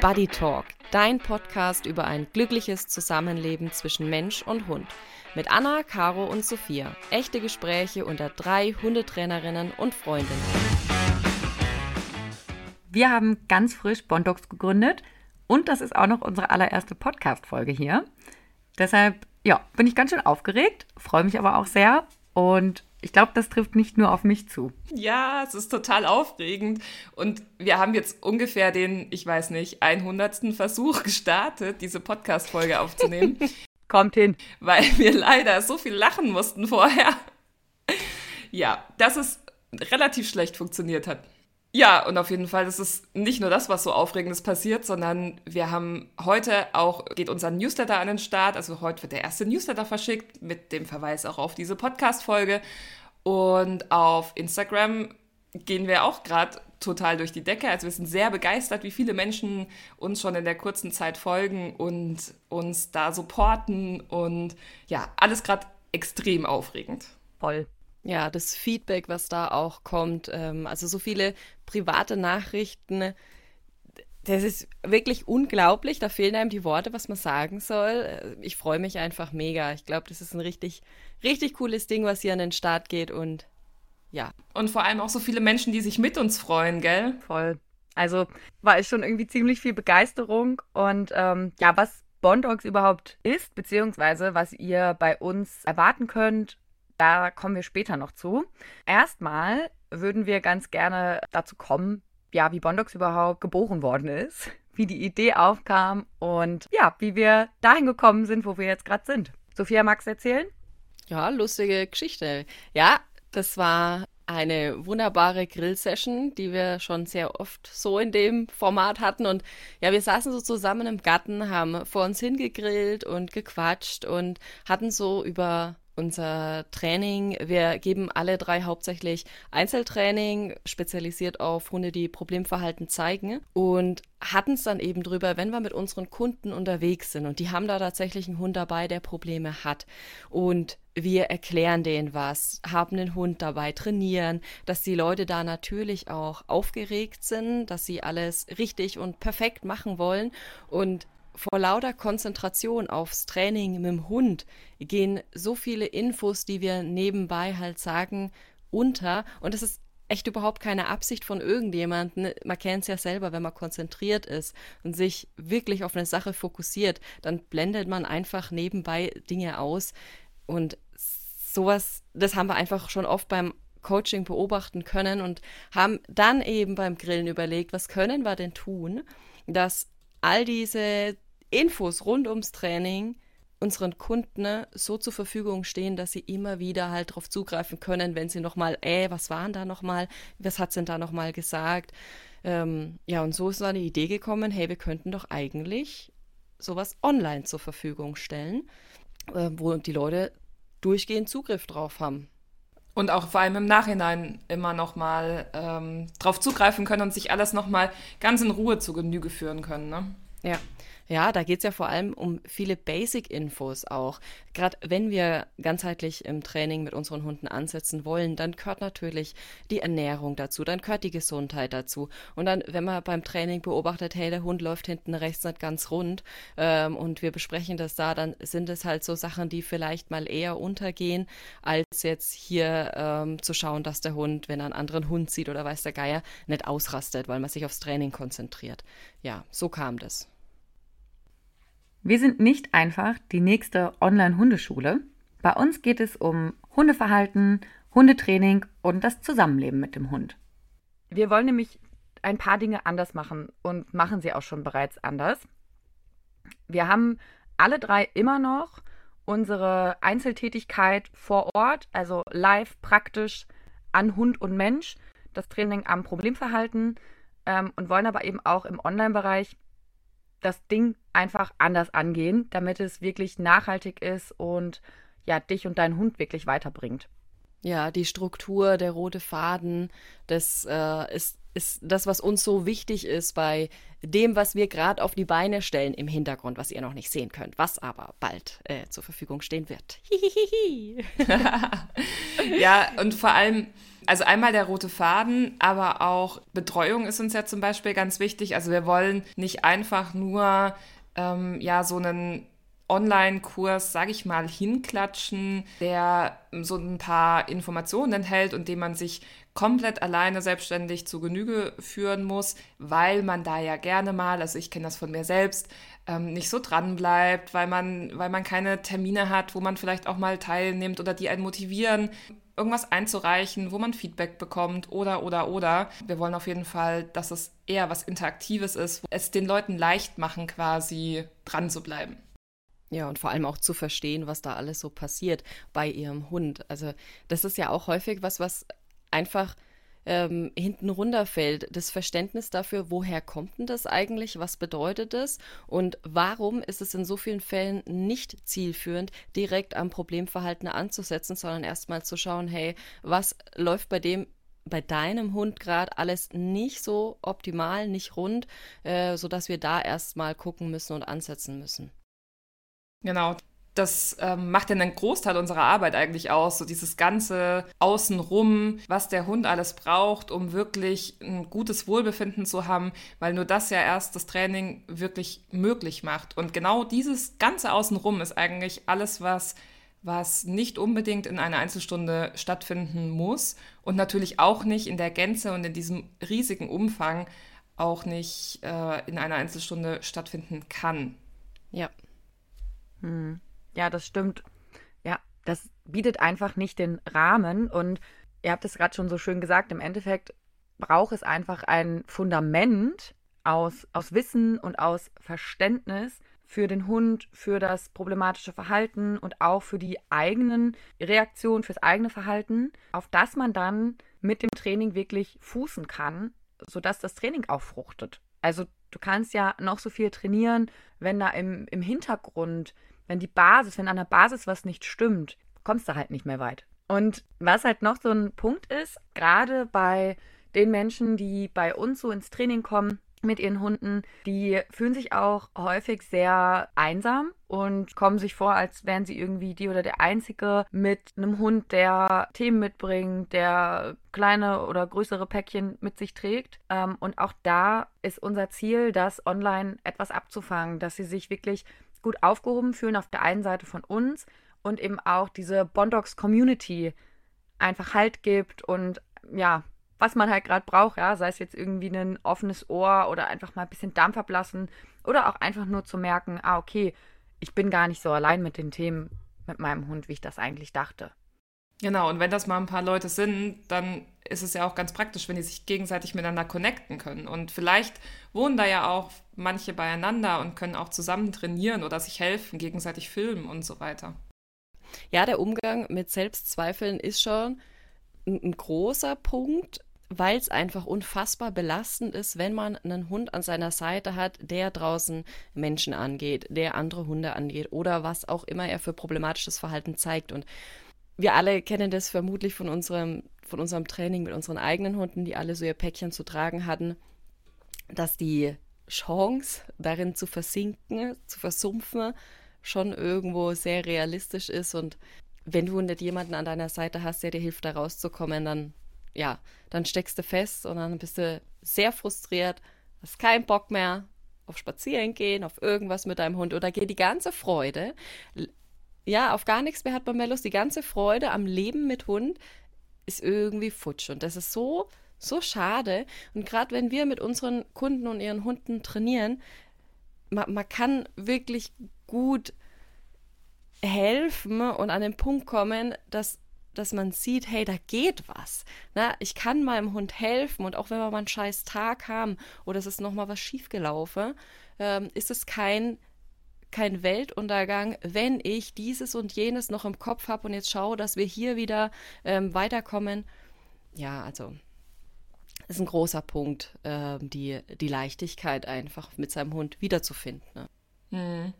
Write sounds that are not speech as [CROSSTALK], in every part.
Buddy Talk, dein Podcast über ein glückliches Zusammenleben zwischen Mensch und Hund. Mit Anna, Caro und Sophia. Echte Gespräche unter drei Hundetrainerinnen und Freundinnen. Wir haben ganz frisch Bondogs gegründet und das ist auch noch unsere allererste Podcast-Folge hier. Deshalb, ja, bin ich ganz schön aufgeregt, freue mich aber auch sehr und ich glaube, das trifft nicht nur auf mich zu. Ja, es ist total aufregend. Und wir haben jetzt ungefähr den, ich weiß nicht, 100. Versuch [LAUGHS] gestartet, diese Podcast-Folge aufzunehmen. [LAUGHS] Kommt hin. Weil wir leider so viel lachen mussten vorher. Ja, dass es relativ schlecht funktioniert hat. Ja, und auf jeden Fall, ist nicht nur das, was so Aufregendes passiert, sondern wir haben heute auch, geht unser Newsletter an den Start. Also heute wird der erste Newsletter verschickt mit dem Verweis auch auf diese Podcast-Folge. Und auf Instagram gehen wir auch gerade total durch die Decke. Also wir sind sehr begeistert, wie viele Menschen uns schon in der kurzen Zeit folgen und uns da supporten. Und ja, alles gerade extrem aufregend. Voll. Ja, das Feedback, was da auch kommt, ähm, also so viele private Nachrichten, das ist wirklich unglaublich. Da fehlen einem die Worte, was man sagen soll. Ich freue mich einfach mega. Ich glaube, das ist ein richtig, richtig cooles Ding, was hier an den Start geht und ja. Und vor allem auch so viele Menschen, die sich mit uns freuen, gell? Voll. Also war es schon irgendwie ziemlich viel Begeisterung und ähm, ja, was Bondogs überhaupt ist, beziehungsweise was ihr bei uns erwarten könnt da kommen wir später noch zu. Erstmal würden wir ganz gerne dazu kommen, ja, wie Bondox überhaupt geboren worden ist, [LAUGHS] wie die Idee aufkam und ja, wie wir dahin gekommen sind, wo wir jetzt gerade sind. Sophia, magst du erzählen? Ja, lustige Geschichte. Ja, das war eine wunderbare Grillsession, die wir schon sehr oft so in dem Format hatten. Und ja, wir saßen so zusammen im Garten, haben vor uns hingegrillt und gequatscht und hatten so über unser Training. Wir geben alle drei hauptsächlich Einzeltraining, spezialisiert auf Hunde, die Problemverhalten zeigen und hatten es dann eben drüber, wenn wir mit unseren Kunden unterwegs sind und die haben da tatsächlich einen Hund dabei, der Probleme hat und wir erklären denen was, haben einen Hund dabei, trainieren, dass die Leute da natürlich auch aufgeregt sind, dass sie alles richtig und perfekt machen wollen und vor lauter Konzentration aufs Training mit dem Hund gehen so viele Infos, die wir nebenbei halt sagen, unter. Und das ist echt überhaupt keine Absicht von irgendjemandem. Man kennt es ja selber, wenn man konzentriert ist und sich wirklich auf eine Sache fokussiert, dann blendet man einfach nebenbei Dinge aus. Und sowas, das haben wir einfach schon oft beim Coaching beobachten können und haben dann eben beim Grillen überlegt, was können wir denn tun, dass all diese Infos rund ums Training unseren Kunden ne, so zur Verfügung stehen, dass sie immer wieder halt darauf zugreifen können, wenn sie nochmal, äh, was waren da nochmal, was hat sie denn da nochmal gesagt? Ähm, ja, und so ist dann die Idee gekommen, hey, wir könnten doch eigentlich sowas online zur Verfügung stellen, äh, wo die Leute durchgehend Zugriff drauf haben. Und auch vor allem im Nachhinein immer nochmal ähm, drauf zugreifen können und sich alles nochmal ganz in Ruhe zu Genüge führen können. Ne? Ja, ja, da geht es ja vor allem um viele Basic-Infos auch. Gerade wenn wir ganzheitlich im Training mit unseren Hunden ansetzen wollen, dann gehört natürlich die Ernährung dazu, dann gehört die Gesundheit dazu. Und dann, wenn man beim Training beobachtet, hey, der Hund läuft hinten rechts nicht ganz rund ähm, und wir besprechen das da, dann sind es halt so Sachen, die vielleicht mal eher untergehen, als jetzt hier ähm, zu schauen, dass der Hund, wenn er einen anderen Hund sieht oder weiß der Geier, nicht ausrastet, weil man sich aufs Training konzentriert. Ja, so kam das. Wir sind nicht einfach die nächste Online-Hundeschule. Bei uns geht es um Hundeverhalten, Hundetraining und das Zusammenleben mit dem Hund. Wir wollen nämlich ein paar Dinge anders machen und machen sie auch schon bereits anders. Wir haben alle drei immer noch unsere Einzeltätigkeit vor Ort, also live praktisch an Hund und Mensch, das Training am Problemverhalten ähm, und wollen aber eben auch im Online-Bereich das Ding einfach anders angehen, damit es wirklich nachhaltig ist und ja, dich und deinen Hund wirklich weiterbringt. Ja, die Struktur, der rote Faden, das äh, ist, ist das, was uns so wichtig ist bei dem, was wir gerade auf die Beine stellen im Hintergrund, was ihr noch nicht sehen könnt, was aber bald äh, zur Verfügung stehen wird. [LAUGHS] ja, und vor allem Also einmal der rote Faden, aber auch Betreuung ist uns ja zum Beispiel ganz wichtig. Also wir wollen nicht einfach nur ähm, ja so einen Online-Kurs, sage ich mal, hinklatschen, der so ein paar Informationen enthält und den man sich komplett alleine selbstständig zu Genüge führen muss, weil man da ja gerne mal, also ich kenne das von mir selbst, ähm, nicht so dran bleibt, weil man, weil man keine Termine hat, wo man vielleicht auch mal teilnimmt oder die einen motivieren, irgendwas einzureichen, wo man Feedback bekommt oder oder oder. Wir wollen auf jeden Fall, dass es eher was Interaktives ist, wo es den Leuten leicht machen, quasi dran zu bleiben. Ja, und vor allem auch zu verstehen, was da alles so passiert bei ihrem Hund. Also das ist ja auch häufig was, was einfach ähm, hinten runterfällt. Das Verständnis dafür, woher kommt denn das eigentlich, was bedeutet es und warum ist es in so vielen Fällen nicht zielführend, direkt am Problemverhalten anzusetzen, sondern erstmal zu schauen, hey, was läuft bei dem bei deinem Hund gerade alles nicht so optimal, nicht rund, äh, sodass wir da erstmal gucken müssen und ansetzen müssen. Genau. Das ähm, macht ja einen Großteil unserer Arbeit eigentlich aus, so dieses ganze Außenrum, was der Hund alles braucht, um wirklich ein gutes Wohlbefinden zu haben, weil nur das ja erst das Training wirklich möglich macht. Und genau dieses ganze Außenrum ist eigentlich alles, was was nicht unbedingt in einer Einzelstunde stattfinden muss und natürlich auch nicht in der Gänze und in diesem riesigen Umfang auch nicht äh, in einer Einzelstunde stattfinden kann. Ja, hm. Ja, das stimmt. Ja, das bietet einfach nicht den Rahmen. Und ihr habt es gerade schon so schön gesagt, im Endeffekt braucht es einfach ein Fundament aus, aus Wissen und aus Verständnis für den Hund, für das problematische Verhalten und auch für die eigenen Reaktionen, fürs eigene Verhalten, auf das man dann mit dem Training wirklich fußen kann, sodass das Training auch fruchtet. Also du kannst ja noch so viel trainieren, wenn da im, im Hintergrund wenn die Basis, wenn an der Basis was nicht stimmt, kommst du halt nicht mehr weit. Und was halt noch so ein Punkt ist, gerade bei den Menschen, die bei uns so ins Training kommen mit ihren Hunden, die fühlen sich auch häufig sehr einsam und kommen sich vor, als wären sie irgendwie die oder der Einzige mit einem Hund, der Themen mitbringt, der kleine oder größere Päckchen mit sich trägt. Ähm, und auch da ist unser Ziel, das online etwas abzufangen, dass sie sich wirklich gut aufgehoben fühlen auf der einen Seite von uns und eben auch diese Bondox Community einfach Halt gibt und ja, was man halt gerade braucht, ja, sei es jetzt irgendwie ein offenes Ohr oder einfach mal ein bisschen Dampf ablassen oder auch einfach nur zu merken, ah, okay, ich bin gar nicht so allein mit den Themen mit meinem Hund, wie ich das eigentlich dachte. Genau, und wenn das mal ein paar Leute sind, dann ist es ja auch ganz praktisch, wenn die sich gegenseitig miteinander connecten können. Und vielleicht wohnen da ja auch manche beieinander und können auch zusammen trainieren oder sich helfen, gegenseitig filmen und so weiter. Ja, der Umgang mit Selbstzweifeln ist schon ein, großer Punkt, weil es einfach unfassbar belastend ist, wenn man einen Hund an seiner Seite hat, der draußen Menschen angeht, der andere Hunde angeht oder was auch immer er für problematisches Verhalten zeigt. Und wir alle kennen das vermutlich von unserem, von unserem Training mit unseren eigenen Hunden, die alle so ihr Päckchen zu tragen hatten, dass die Chance, darin zu versinken, zu versumpfen, schon irgendwo sehr realistisch ist. Und wenn du nicht jemanden an deiner Seite hast, der dir hilft, da rauszukommen, dann, ja, dann steckst du fest und dann bist du sehr frustriert, hast keinen Bock mehr auf Spazieren gehen, auf irgendwas mit deinem Hund oder geht die ganze Freude ja, auf gar nichts mehr hat man mehr Lust. Die ganze Freude am Leben mit Hund ist irgendwie futsch. Und das ist so, so schade. Und gerade wenn wir mit unseren Kunden und ihren Hunden trainieren, man, man kann wirklich gut helfen und an den Punkt kommen, dass, dass man sieht, hey, da geht was. Na, ich kann meinem Hund helfen und auch wenn wir mal einen scheiß Tag haben oder es ist nochmal was schiefgelaufen, ähm, ist es kein kein Weltuntergang, wenn ich dieses und jenes noch im Kopf habe und jetzt schaue, dass wir hier wieder ähm, weiterkommen. Ja, also ist ein großer Punkt, äh, die, die Leichtigkeit einfach mit seinem Hund wiederzufinden. Ne? Hm.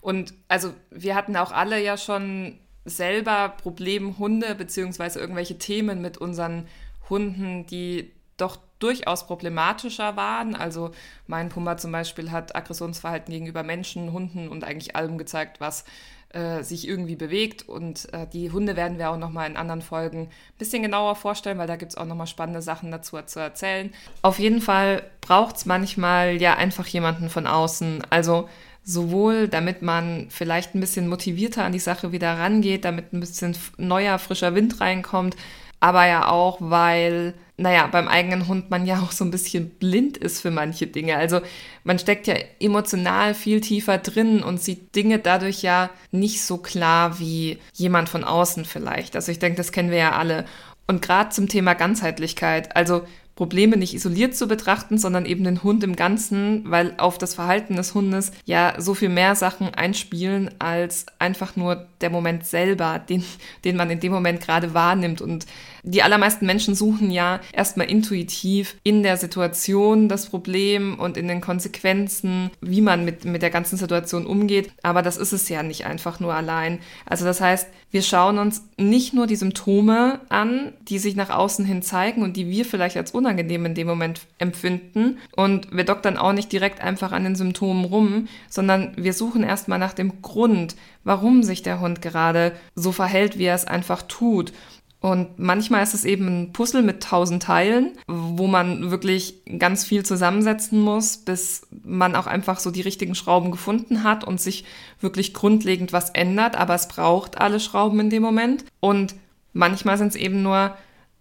Und also wir hatten auch alle ja schon selber Problemhunde beziehungsweise irgendwelche Themen mit unseren Hunden, die doch durchaus problematischer waren. Also mein Puma zum Beispiel hat Aggressionsverhalten gegenüber Menschen, Hunden und eigentlich allem gezeigt, was äh, sich irgendwie bewegt. Und äh, die Hunde werden wir auch nochmal in anderen Folgen ein bisschen genauer vorstellen, weil da gibt es auch nochmal spannende Sachen dazu zu erzählen. Auf jeden Fall braucht es manchmal ja einfach jemanden von außen. Also sowohl damit man vielleicht ein bisschen motivierter an die Sache wieder rangeht, damit ein bisschen neuer, frischer Wind reinkommt, aber ja auch, weil, naja, beim eigenen Hund man ja auch so ein bisschen blind ist für manche Dinge. Also man steckt ja emotional viel tiefer drin und sieht Dinge dadurch ja nicht so klar wie jemand von außen vielleicht. Also ich denke, das kennen wir ja alle. Und gerade zum Thema Ganzheitlichkeit, also Probleme nicht isoliert zu betrachten, sondern eben den Hund im Ganzen, weil auf das Verhalten des Hundes ja so viel mehr Sachen einspielen als einfach nur der Moment selber, den, den man in dem Moment gerade wahrnimmt. Und die allermeisten Menschen suchen ja erstmal intuitiv in der Situation das Problem und in den Konsequenzen, wie man mit, mit der ganzen Situation umgeht. Aber das ist es ja nicht einfach nur allein. Also das heißt, wir schauen uns nicht nur die Symptome an, die sich nach außen hin zeigen und die wir vielleicht als unangenehm in dem Moment empfinden. Und wir doktern auch nicht direkt einfach an den Symptomen rum, sondern wir suchen erstmal nach dem Grund, warum sich der Hund gerade so verhält, wie er es einfach tut. Und manchmal ist es eben ein Puzzle mit tausend Teilen, wo man wirklich ganz viel zusammensetzen muss, bis man auch einfach so die richtigen Schrauben gefunden hat und sich wirklich grundlegend was ändert. Aber es braucht alle Schrauben in dem Moment. Und manchmal sind es eben nur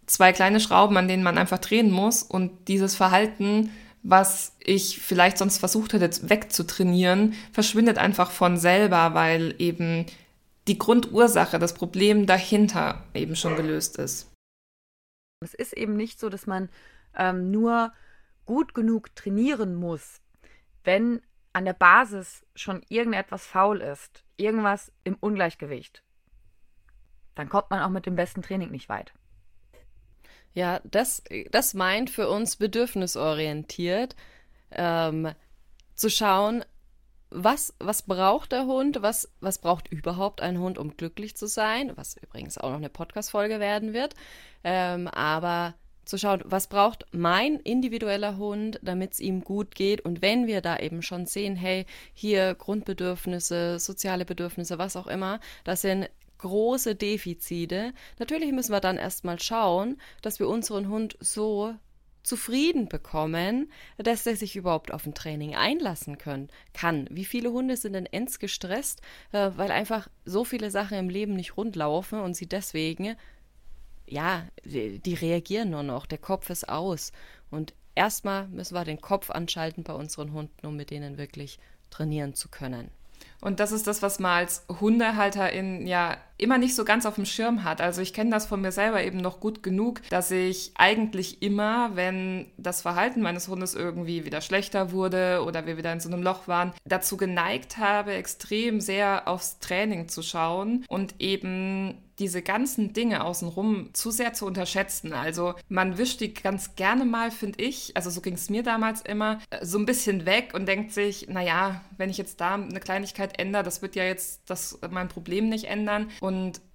zwei kleine Schrauben, an denen man einfach drehen muss. Und dieses Verhalten, was ich vielleicht sonst versucht hätte wegzutrainieren, verschwindet einfach von selber, weil eben die Grundursache, das Problem dahinter eben schon gelöst ist. Es ist eben nicht so, dass man ähm, nur gut genug trainieren muss, wenn an der Basis schon irgendetwas faul ist, irgendwas im Ungleichgewicht. Dann kommt man auch mit dem besten Training nicht weit. Ja, das, das meint für uns bedürfnisorientiert, ähm, zu schauen, was, was braucht der Hund, was, was braucht überhaupt ein Hund, um glücklich zu sein, was übrigens auch noch eine Podcast-Folge werden wird, ähm, aber zu schauen, was braucht mein individueller Hund, damit es ihm gut geht. Und wenn wir da eben schon sehen, hey, hier Grundbedürfnisse, soziale Bedürfnisse, was auch immer, das sind große Defizite. Natürlich müssen wir dann erstmal schauen, dass wir unseren Hund so zufrieden bekommen, dass er sich überhaupt auf ein Training einlassen können, kann. Wie viele Hunde sind denn ends gestresst, äh, weil einfach so viele Sachen im Leben nicht rund laufen und sie deswegen, ja, die, reagieren nur noch, der Kopf ist aus. Und erstmal müssen wir den Kopf anschalten bei unseren Hunden, um mit denen wirklich trainieren zu können. Und das ist das, was man als Hundehalterin ja immer nicht so ganz auf dem Schirm hat. Also ich kenne das von mir selber eben noch gut genug, dass ich eigentlich immer, wenn das Verhalten meines Hundes irgendwie wieder schlechter wurde oder wir wieder in so einem Loch waren, dazu geneigt habe, extrem sehr aufs Training zu schauen und eben diese ganzen Dinge außenrum zu sehr zu unterschätzen. Also man wischt die ganz gerne mal, finde ich, also so ging es mir damals immer, so ein bisschen weg und denkt sich, naja, wenn ich jetzt da eine Kleinigkeit ändere, das wird ja jetzt das, mein Problem nicht ändern. Und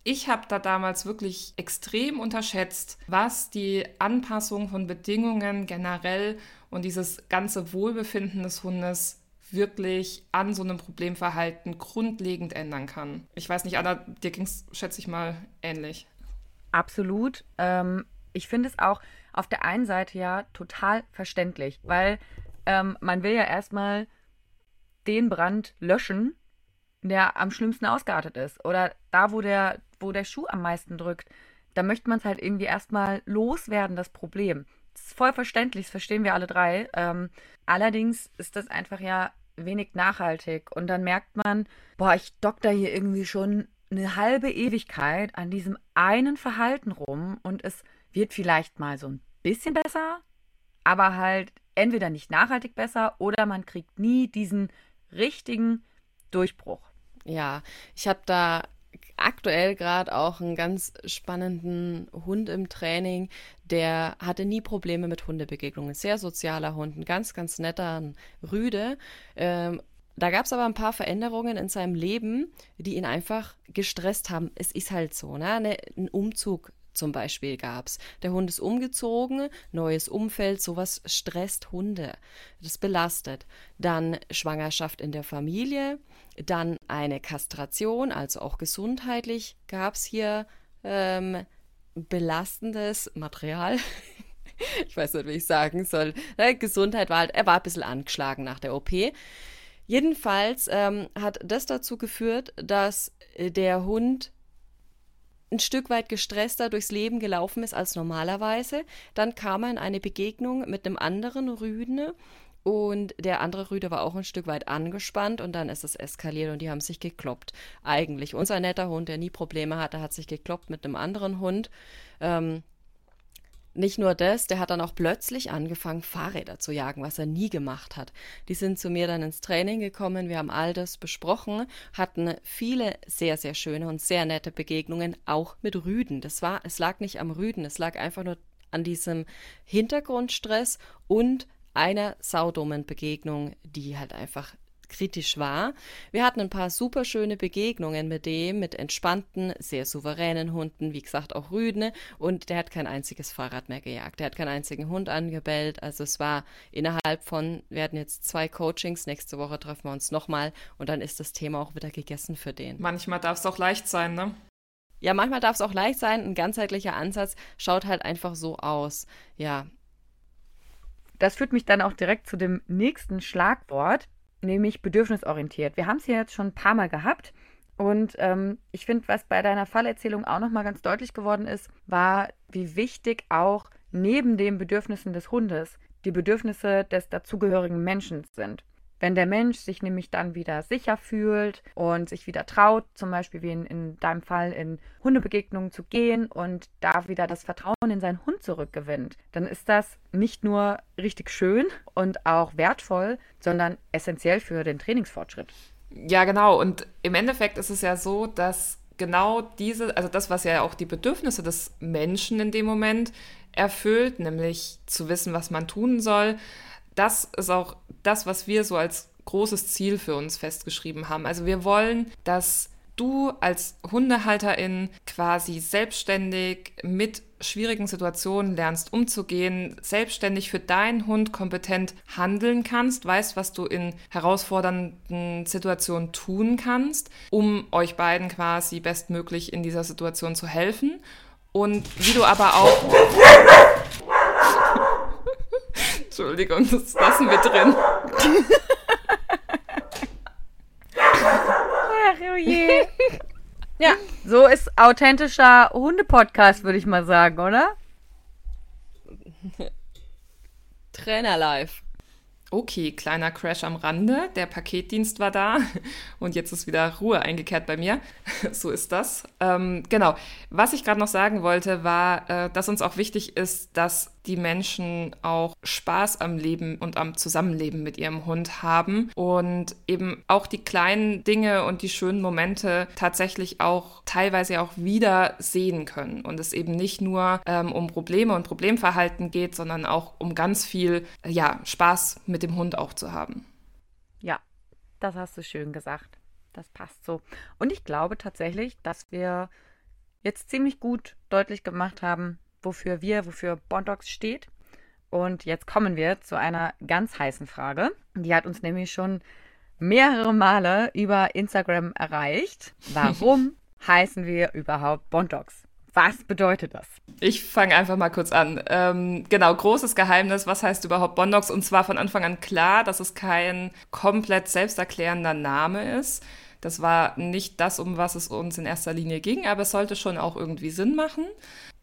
ich habe da damals wirklich extrem unterschätzt, was die Anpassung von Bedingungen generell und dieses ganze Wohlbefinden des Hundes wirklich an so einem Problemverhalten grundlegend ändern kann. Ich weiß nicht, Anna, dir ging es, schätze ich mal, ähnlich. Absolut. Ähm, ich finde es auch auf der einen Seite ja total verständlich, weil ähm, man will ja erstmal den Brand löschen, der am schlimmsten ausgeartet ist. Oder da, wo der, wo der Schuh am meisten drückt, da möchte man es halt irgendwie erstmal loswerden, das Problem. Das ist voll verständlich, das verstehen wir alle drei. Ähm, allerdings ist das einfach ja wenig nachhaltig. Und dann merkt man, boah, ich dokter hier irgendwie schon eine halbe Ewigkeit an diesem einen Verhalten rum und es wird vielleicht mal so ein bisschen besser, aber halt entweder nicht nachhaltig besser oder man kriegt nie diesen richtigen Durchbruch. Ja, ich habe da aktuell gerade auch einen ganz spannenden Hund im Training, der hatte nie Probleme mit Hundebegegnungen. Sehr sozialer Hund, ein ganz, ganz netter ein Rüde. Ähm, da gab es aber ein paar Veränderungen in seinem Leben, die ihn einfach gestresst haben. Es ist halt so, ne? Ein Umzug zum Beispiel gab es. Der Hund ist umgezogen, neues Umfeld, sowas stresst Hunde. Das belastet. Dann Schwangerschaft in der Familie, dann eine Kastration, also auch gesundheitlich gab es hier ähm, belastendes Material. [LAUGHS] ich weiß nicht, wie ich sagen soll. Ne, Gesundheit war halt, er war ein bisschen angeschlagen nach der OP. Jedenfalls ähm, hat das dazu geführt, dass äh, der Hund ein Stück weit gestresster durchs Leben gelaufen ist als normalerweise. Dann kam er in eine Begegnung mit einem anderen Rüden und der andere Rüde war auch ein Stück weit angespannt und dann ist es eskaliert und die haben sich gekloppt. Eigentlich unser netter Hund, der nie Probleme hatte, hat sich gekloppt mit einem anderen Hund. Ähm, nicht nur das, der hat dann auch plötzlich angefangen, Fahrräder zu jagen, was er nie gemacht hat. Die sind zu mir dann ins Training gekommen, wir haben all das besprochen, hatten viele sehr, sehr schöne und sehr nette Begegnungen, auch mit Rüden. Das war, es lag nicht am Rüden, es lag einfach nur an diesem Hintergrundstress und einer saudummen Begegnung, die halt einfach kritisch war. Wir hatten ein paar super schöne Begegnungen mit dem, mit entspannten, sehr souveränen Hunden, wie gesagt auch Rüden und der hat kein einziges Fahrrad mehr gejagt. Der hat keinen einzigen Hund angebellt. Also es war innerhalb von, wir hatten jetzt zwei Coachings, nächste Woche treffen wir uns nochmal und dann ist das Thema auch wieder gegessen für den. Manchmal darf es auch leicht sein, ne? Ja, manchmal darf es auch leicht sein. Ein ganzheitlicher Ansatz schaut halt einfach so aus. Ja. Das führt mich dann auch direkt zu dem nächsten Schlagwort nämlich bedürfnisorientiert. Wir haben es ja jetzt schon ein paar Mal gehabt. Und ähm, ich finde, was bei deiner Fallerzählung auch nochmal ganz deutlich geworden ist, war, wie wichtig auch neben den Bedürfnissen des Hundes die Bedürfnisse des dazugehörigen Menschen sind. Wenn der Mensch sich nämlich dann wieder sicher fühlt und sich wieder traut, zum Beispiel wie in, in deinem Fall in Hundebegegnungen zu gehen und da wieder das Vertrauen in seinen Hund zurückgewinnt, dann ist das nicht nur richtig schön und auch wertvoll, sondern essentiell für den Trainingsfortschritt. Ja, genau. Und im Endeffekt ist es ja so, dass genau diese, also das, was ja auch die Bedürfnisse des Menschen in dem Moment erfüllt, nämlich zu wissen, was man tun soll, das ist auch das, was wir so als großes Ziel für uns festgeschrieben haben. Also wir wollen, dass du als Hundehalterin quasi selbstständig mit schwierigen Situationen lernst umzugehen, selbstständig für deinen Hund kompetent handeln kannst, weißt, was du in herausfordernden Situationen tun kannst, um euch beiden quasi bestmöglich in dieser Situation zu helfen. Und wie du aber auch Entschuldigung, das lassen wir drin. Ach, oh je. [LAUGHS] Ja, so ist authentischer Hundepodcast, würde ich mal sagen, oder? [LAUGHS] Trainer live. Okay, kleiner Crash am Rande. Der Paketdienst war da [LAUGHS] und jetzt ist wieder Ruhe eingekehrt bei mir. so ist das. Ähm, genau. Was ich gerade noch sagen wollte, war, äh, dass uns auch wichtig ist, dass die Menschen auch Spaß am Leben und am Zusammenleben mit ihrem Hund haben und eben auch die kleinen Dinge und die schönen Momente tatsächlich auch teilweise auch wieder sehen können und es eben nicht nur ähm, um Probleme und Problemverhalten geht, sondern auch um ganz viel ja, Spaß mit dem Hund auch zu haben. Ja, das hast du schön gesagt. Das passt so. Und ich glaube tatsächlich, dass wir jetzt ziemlich gut deutlich gemacht haben, wofür wir, wofür Bondox steht. Und jetzt kommen wir zu einer ganz heißen Frage. Die hat uns nämlich schon mehrere Male über Instagram erreicht. Warum [LAUGHS] heißen wir überhaupt Bondox? Was bedeutet das? Ich fange einfach mal kurz an. Ähm, genau, großes Geheimnis, was heißt überhaupt Bondox? Und zwar von Anfang an klar, dass es kein komplett selbsterklärender Name ist. Das war nicht das, um was es uns in erster Linie ging, aber es sollte schon auch irgendwie Sinn machen.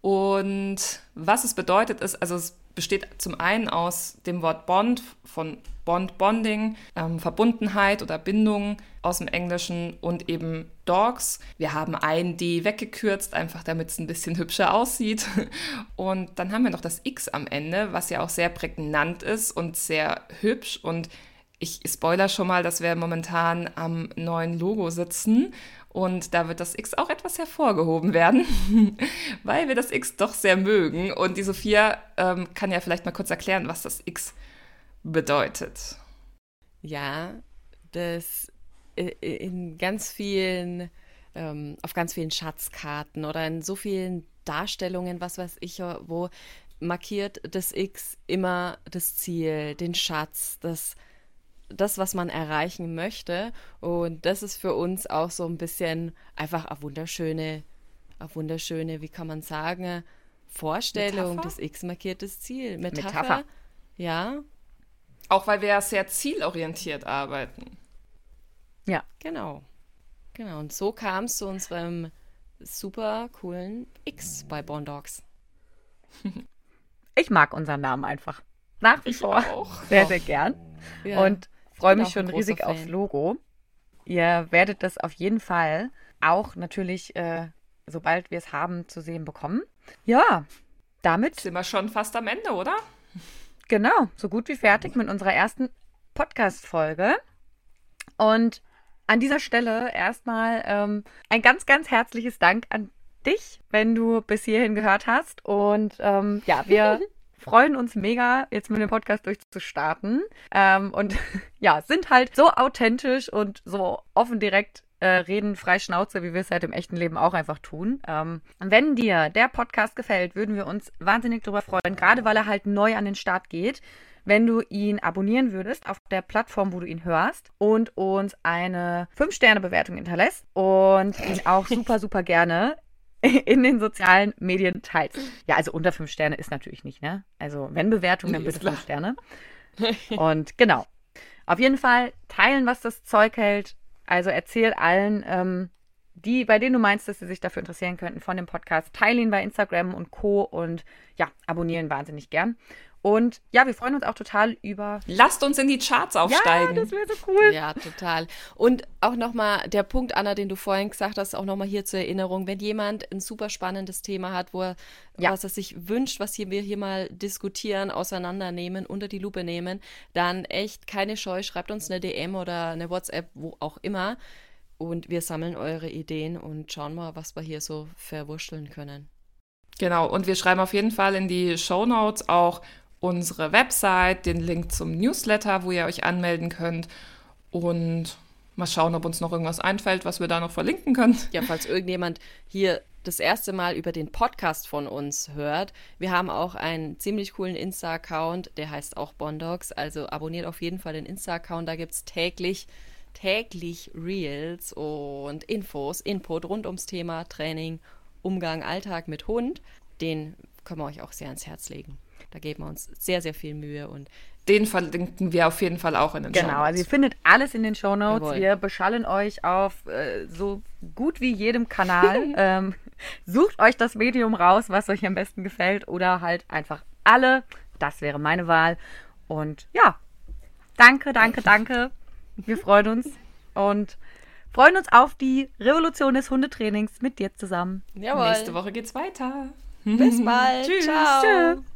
Und was es bedeutet ist, also es besteht zum einen aus dem Wort Bond, von Bond, Bonding, ähm, Verbundenheit oder Bindung aus dem Englischen und eben Dogs. Wir haben ein D weggekürzt, einfach damit es ein bisschen hübscher aussieht. [LAUGHS] Und dann haben wir noch das X am Ende, was ja auch sehr prägnant ist und sehr hübsch und ich spoiler schon mal, dass wir momentan am neuen Logo sitzen und da wird das X auch etwas hervorgehoben werden, [LAUGHS] weil wir das X doch sehr mögen. Und die Sophia ähm, kann ja vielleicht mal kurz erklären, was das X bedeutet. Ja, das in ganz vielen, ähm, auf ganz vielen Schatzkarten oder in so vielen Darstellungen, was weiß ich, wo markiert das X immer das Ziel, den Schatz, das, das, was man erreichen möchte. Und das ist für uns auch so ein bisschen einfach eine wunderschöne, eine wunderschöne, wie kann man sagen, Vorstellung, Metapher? das X markiert das Ziel. Metapher, Metapher. Ja. Auch weil wir ja sehr zielorientiert arbeiten. Ja. Genau. Genau. Und so kam es zu unserem super coolen X bei Bondogs. [LAUGHS] Ich mag unseren Namen einfach. Nach wie ich vor. Auch. Sehr, sehr gern. Ja, und freue mich schon riesig Fan. aufs Logo. Ihr werdet das auf jeden Fall auch natürlich, äh, sobald wir es haben, zu sehen bekommen. Ja, damit. Sind wir schon fast am Ende, oder? Genau, so gut wie fertig mit unserer ersten Podcast-Folge. Und an dieser Stelle erstmal ähm, ein ganz, ganz herzliches Dank an dich, wenn du bis hierhin gehört hast. Und ähm, ja, wir [LAUGHS] freuen uns mega, jetzt mit dem Podcast durchzustarten. Ähm, und [LAUGHS] ja, sind halt so authentisch und so offen direkt äh, reden frei Schnauze, wie wir es halt im echten Leben auch einfach tun. Ähm, wenn dir der Podcast gefällt, würden wir uns wahnsinnig darüber freuen, gerade weil er halt neu an den Start geht wenn du ihn abonnieren würdest auf der Plattform, wo du ihn hörst und uns eine 5-Sterne-Bewertung hinterlässt und [LAUGHS] ihn auch super, super gerne in den sozialen Medien teilst. Ja, also unter 5 Sterne ist natürlich nicht, ne? Also wenn Bewertung, dann bitte 5 Sterne. [LAUGHS] Und genau. Auf jeden Fall teilen, was das Zeug hält. Also erzähl allen, ähm, die, bei denen du meinst, dass sie sich dafür interessieren könnten von dem Podcast, teile ihn bei Instagram und Co. und ja, abonnieren wahnsinnig gern. Und ja, wir freuen uns auch total über. Lasst uns in die Charts aufsteigen. Ja, das wäre so cool. Ja, total. Und auch nochmal der Punkt, Anna, den du vorhin gesagt hast, auch nochmal hier zur Erinnerung, wenn jemand ein super spannendes Thema hat, wo er, ja. was er sich wünscht, was hier, wir hier mal diskutieren, auseinandernehmen, unter die Lupe nehmen, dann echt keine Scheu, schreibt uns eine DM oder eine WhatsApp, wo auch immer. Und wir sammeln eure Ideen und schauen mal, was wir hier so verwurschteln können. Genau, und wir schreiben auf jeden Fall in die Show Notes auch unsere Website, den Link zum Newsletter, wo ihr euch anmelden könnt. Und mal schauen, ob uns noch irgendwas einfällt, was wir da noch verlinken können. Ja, falls irgendjemand hier das erste Mal über den Podcast von uns hört. Wir haben auch einen ziemlich coolen Insta-Account, der heißt auch Bondogs. Also abonniert auf jeden Fall den Insta-Account. Da gibt es täglich, täglich Reels und Infos, Input rund ums Thema Training, Umgang, Alltag mit Hund. Den können wir euch auch sehr ans Herz legen. Da geben wir uns sehr, sehr viel Mühe und den verlinken wir auf jeden Fall auch in den Show Notes. Genau, also ihr findet alles in den Show Notes. Wir beschallen euch auf äh, so gut wie jedem Kanal. [LAUGHS] ähm, sucht euch das Medium raus, was euch am besten gefällt oder halt einfach alle. Das wäre meine Wahl. Und ja, danke, danke, danke. Wir freuen uns und freuen uns auf die Revolution des Hundetrainings mit dir zusammen. Jawohl. Nächste Woche geht's weiter. Bis bald. [LAUGHS] Tschüss. Ciao. Tschüss.